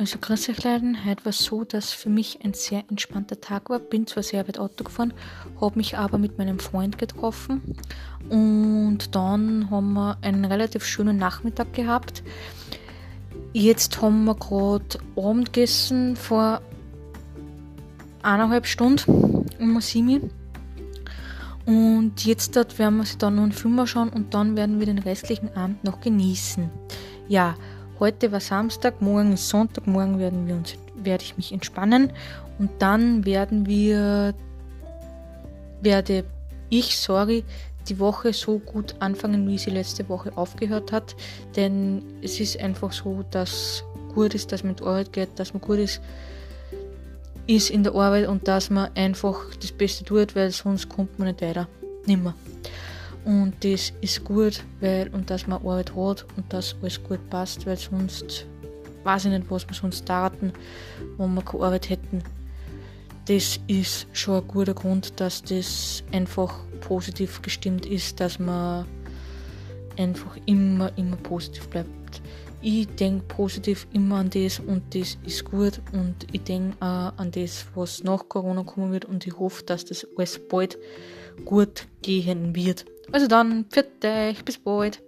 Also. Heute war es so, dass für mich ein sehr entspannter Tag war. Bin zwar sehr weit Auto gefahren, habe mich aber mit meinem Freund getroffen und dann haben wir einen relativ schönen Nachmittag gehabt. Jetzt haben wir gerade Abend gegessen vor eineinhalb Stunden um sieben. Und jetzt dort werden wir sie dann noch einen Film schauen und dann werden wir den restlichen Abend noch genießen. Ja, Heute war Samstag, morgen ist Sonntag, morgen werden wir uns, werde ich mich entspannen und dann werden wir, werde ich, sorry, die Woche so gut anfangen, wie sie letzte Woche aufgehört hat. Denn es ist einfach so, dass gut ist, dass man die Arbeit geht, dass man gut ist, ist in der Arbeit und dass man einfach das Beste tut, weil sonst kommt man nicht weiter. Nimmer. Und das ist gut, weil, und dass man Arbeit hat und dass alles gut passt, weil sonst weiß ich nicht, was wir sonst taten, wenn wir keine Arbeit hätten. Das ist schon ein guter Grund, dass das einfach positiv gestimmt ist, dass man einfach immer, immer positiv bleibt. Ich denke positiv immer an das und das ist gut und ich denke auch an das, was nach Corona kommen wird und ich hoffe, dass das alles bald gut gehen wird. Also dann, für dich, bis bald.